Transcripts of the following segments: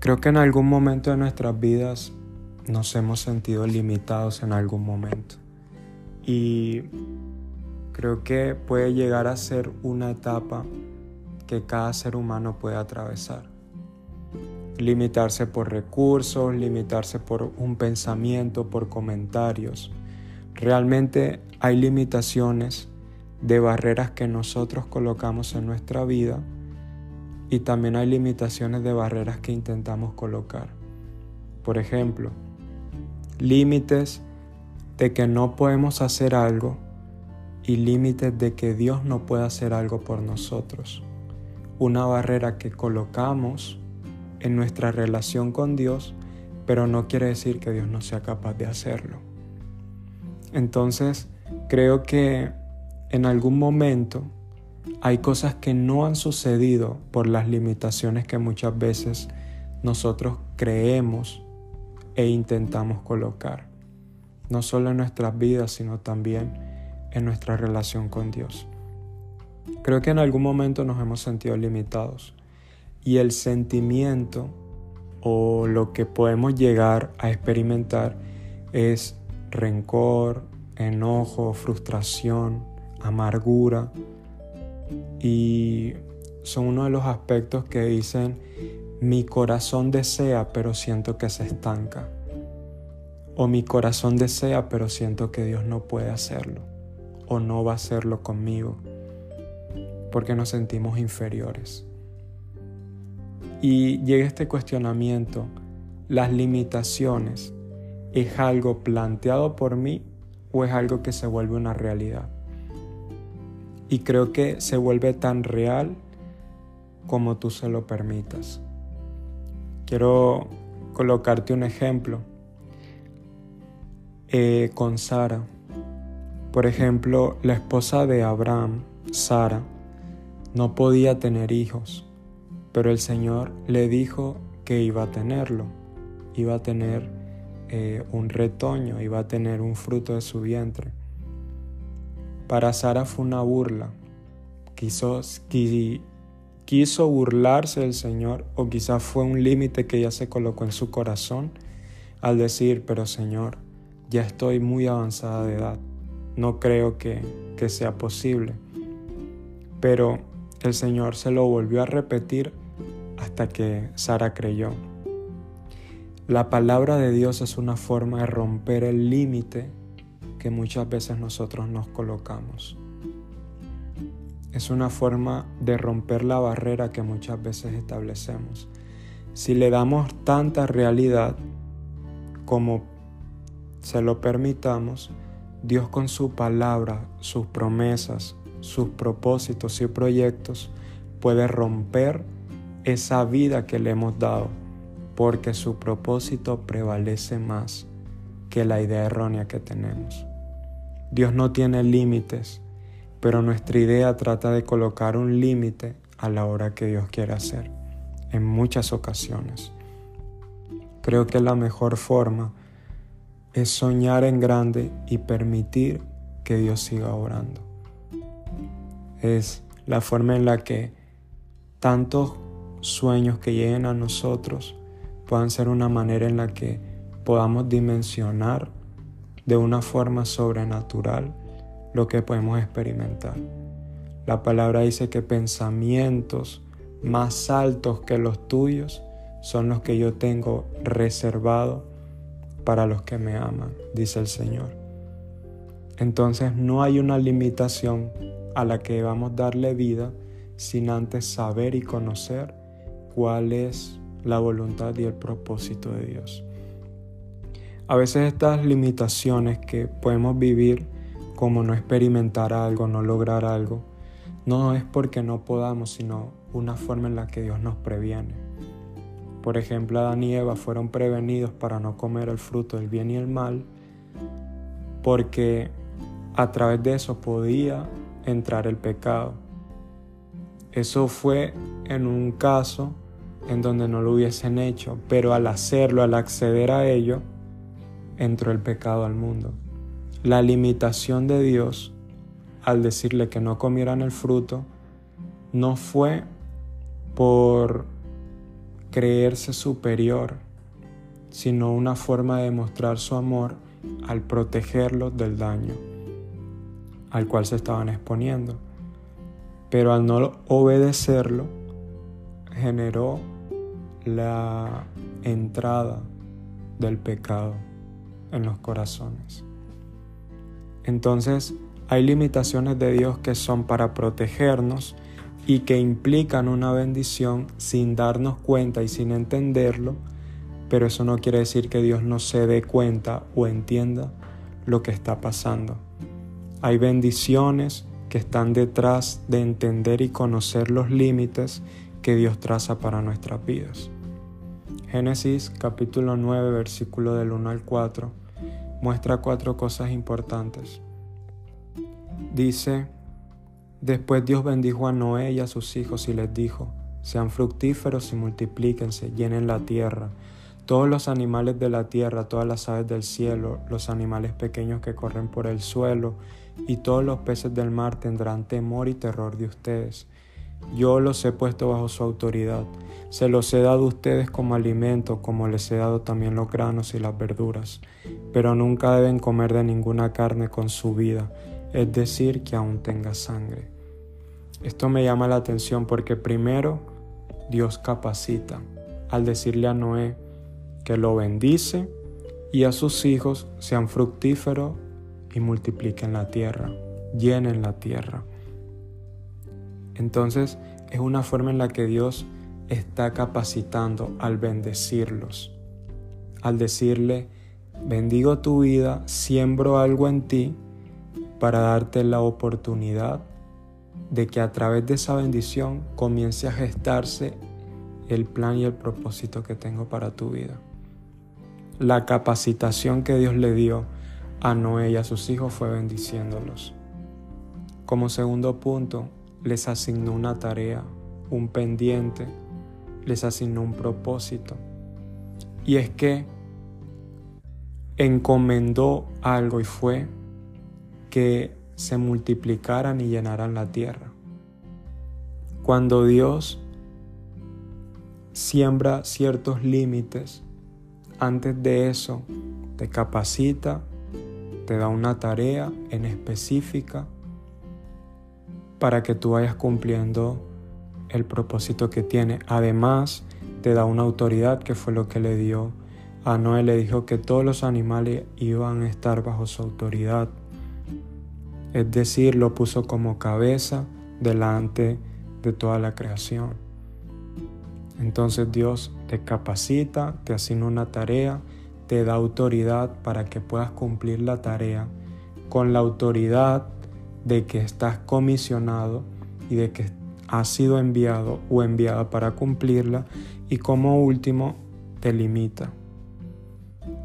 Creo que en algún momento de nuestras vidas nos hemos sentido limitados en algún momento. Y creo que puede llegar a ser una etapa que cada ser humano puede atravesar. Limitarse por recursos, limitarse por un pensamiento, por comentarios. Realmente hay limitaciones de barreras que nosotros colocamos en nuestra vida y también hay limitaciones de barreras que intentamos colocar. Por ejemplo, límites de que no podemos hacer algo y límites de que Dios no puede hacer algo por nosotros. Una barrera que colocamos en nuestra relación con Dios, pero no quiere decir que Dios no sea capaz de hacerlo. Entonces, creo que en algún momento hay cosas que no han sucedido por las limitaciones que muchas veces nosotros creemos e intentamos colocar, no solo en nuestras vidas, sino también en nuestra relación con Dios. Creo que en algún momento nos hemos sentido limitados y el sentimiento o lo que podemos llegar a experimentar es rencor, enojo, frustración, amargura, y son uno de los aspectos que dicen, mi corazón desea pero siento que se estanca. O mi corazón desea pero siento que Dios no puede hacerlo. O no va a hacerlo conmigo. Porque nos sentimos inferiores. Y llega este cuestionamiento, ¿las limitaciones es algo planteado por mí o es algo que se vuelve una realidad? Y creo que se vuelve tan real como tú se lo permitas. Quiero colocarte un ejemplo eh, con Sara. Por ejemplo, la esposa de Abraham, Sara, no podía tener hijos, pero el Señor le dijo que iba a tenerlo, iba a tener eh, un retoño, iba a tener un fruto de su vientre. Para Sara fue una burla. Quiso, quiso burlarse del Señor o quizás fue un límite que ella se colocó en su corazón al decir, pero Señor, ya estoy muy avanzada de edad. No creo que sea posible. Pero el Señor se lo volvió a repetir hasta que Sara creyó. La palabra de Dios es una forma de romper el límite que muchas veces nosotros nos colocamos. Es una forma de romper la barrera que muchas veces establecemos. Si le damos tanta realidad como se lo permitamos, Dios con su palabra, sus promesas, sus propósitos y proyectos puede romper esa vida que le hemos dado, porque su propósito prevalece más que la idea errónea que tenemos. Dios no tiene límites, pero nuestra idea trata de colocar un límite a la hora que Dios quiere hacer, en muchas ocasiones. Creo que la mejor forma es soñar en grande y permitir que Dios siga orando. Es la forma en la que tantos sueños que lleguen a nosotros puedan ser una manera en la que podamos dimensionar de una forma sobrenatural lo que podemos experimentar. La palabra dice que pensamientos más altos que los tuyos son los que yo tengo reservado para los que me aman, dice el Señor. Entonces no hay una limitación a la que vamos a darle vida sin antes saber y conocer cuál es la voluntad y el propósito de Dios. A veces estas limitaciones que podemos vivir como no experimentar algo, no lograr algo, no es porque no podamos, sino una forma en la que Dios nos previene. Por ejemplo, Adán y Eva fueron prevenidos para no comer el fruto del bien y el mal, porque a través de eso podía entrar el pecado. Eso fue en un caso en donde no lo hubiesen hecho, pero al hacerlo, al acceder a ello, entró el pecado al mundo. La limitación de Dios al decirle que no comieran el fruto no fue por creerse superior, sino una forma de demostrar su amor al protegerlos del daño al cual se estaban exponiendo. Pero al no obedecerlo, generó la entrada del pecado en los corazones. Entonces, hay limitaciones de Dios que son para protegernos y que implican una bendición sin darnos cuenta y sin entenderlo, pero eso no quiere decir que Dios no se dé cuenta o entienda lo que está pasando. Hay bendiciones que están detrás de entender y conocer los límites que Dios traza para nuestras vidas. Génesis capítulo 9 versículo del 1 al 4 muestra cuatro cosas importantes. Dice, después Dios bendijo a Noé y a sus hijos y les dijo, sean fructíferos y multiplíquense, llenen la tierra. Todos los animales de la tierra, todas las aves del cielo, los animales pequeños que corren por el suelo y todos los peces del mar tendrán temor y terror de ustedes. Yo los he puesto bajo su autoridad. Se los he dado a ustedes como alimento, como les he dado también los granos y las verduras. Pero nunca deben comer de ninguna carne con su vida, es decir, que aún tenga sangre. Esto me llama la atención porque primero Dios capacita al decirle a Noé que lo bendice y a sus hijos sean fructíferos y multipliquen la tierra, llenen la tierra. Entonces es una forma en la que Dios está capacitando al bendecirlos, al decirle, bendigo tu vida, siembro algo en ti para darte la oportunidad de que a través de esa bendición comience a gestarse el plan y el propósito que tengo para tu vida. La capacitación que Dios le dio a Noé y a sus hijos fue bendiciéndolos. Como segundo punto, les asignó una tarea, un pendiente, les asignó un propósito. Y es que encomendó algo y fue que se multiplicaran y llenaran la tierra. Cuando Dios siembra ciertos límites, antes de eso te capacita te da una tarea en específica para que tú vayas cumpliendo el propósito que tiene. Además, te da una autoridad que fue lo que le dio a Noé. Le dijo que todos los animales iban a estar bajo su autoridad. Es decir, lo puso como cabeza delante de toda la creación. Entonces Dios te capacita, te asigna una tarea te da autoridad para que puedas cumplir la tarea con la autoridad de que estás comisionado y de que has sido enviado o enviada para cumplirla y como último te limita.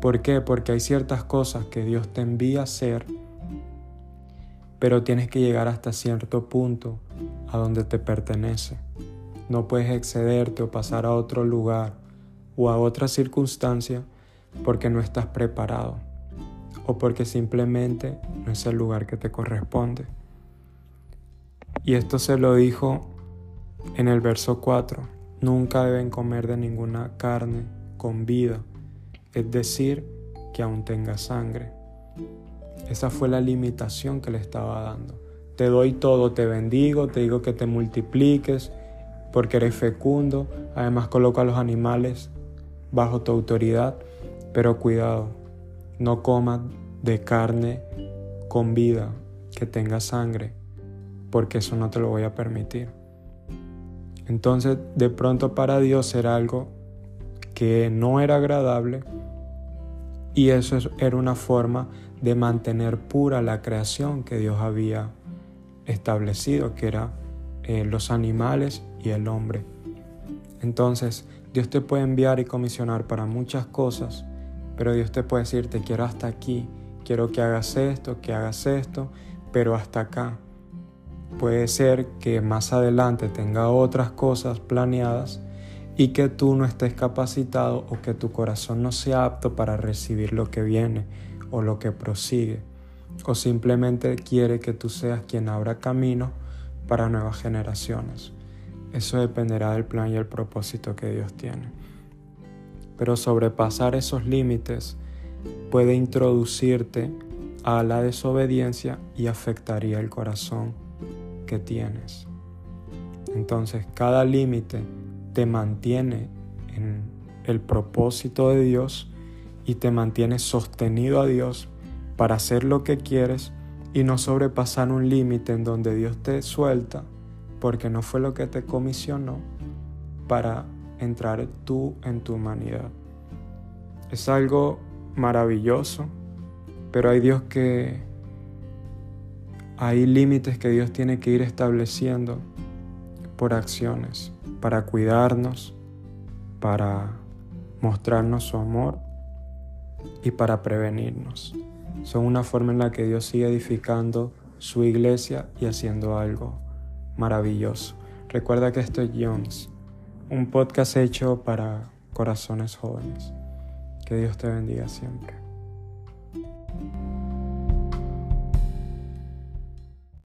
¿Por qué? Porque hay ciertas cosas que Dios te envía a hacer, pero tienes que llegar hasta cierto punto a donde te pertenece. No puedes excederte o pasar a otro lugar o a otra circunstancia porque no estás preparado o porque simplemente no es el lugar que te corresponde. Y esto se lo dijo en el verso 4. Nunca deben comer de ninguna carne con vida, es decir, que aún tenga sangre. Esa fue la limitación que le estaba dando. Te doy todo, te bendigo, te digo que te multipliques porque eres fecundo. Además coloco a los animales bajo tu autoridad pero cuidado, no comas de carne con vida que tenga sangre, porque eso no te lo voy a permitir. Entonces, de pronto para Dios era algo que no era agradable y eso era una forma de mantener pura la creación que Dios había establecido, que era eh, los animales y el hombre. Entonces, Dios te puede enviar y comisionar para muchas cosas, pero Dios te puede decir, te quiero hasta aquí, quiero que hagas esto, que hagas esto, pero hasta acá. Puede ser que más adelante tenga otras cosas planeadas y que tú no estés capacitado o que tu corazón no sea apto para recibir lo que viene o lo que prosigue. O simplemente quiere que tú seas quien abra camino para nuevas generaciones. eso dependerá del plan y el propósito que Dios tiene. Pero sobrepasar esos límites puede introducirte a la desobediencia y afectaría el corazón que tienes. Entonces cada límite te mantiene en el propósito de Dios y te mantiene sostenido a Dios para hacer lo que quieres y no sobrepasar un límite en donde Dios te suelta porque no fue lo que te comisionó para entrar tú en tu humanidad. Es algo maravilloso, pero hay Dios que hay límites que Dios tiene que ir estableciendo por acciones para cuidarnos, para mostrarnos su amor y para prevenirnos. Son una forma en la que Dios sigue edificando su iglesia y haciendo algo maravilloso. Recuerda que esto es Jones, un podcast hecho para corazones jóvenes. Que Dios te bendiga siempre.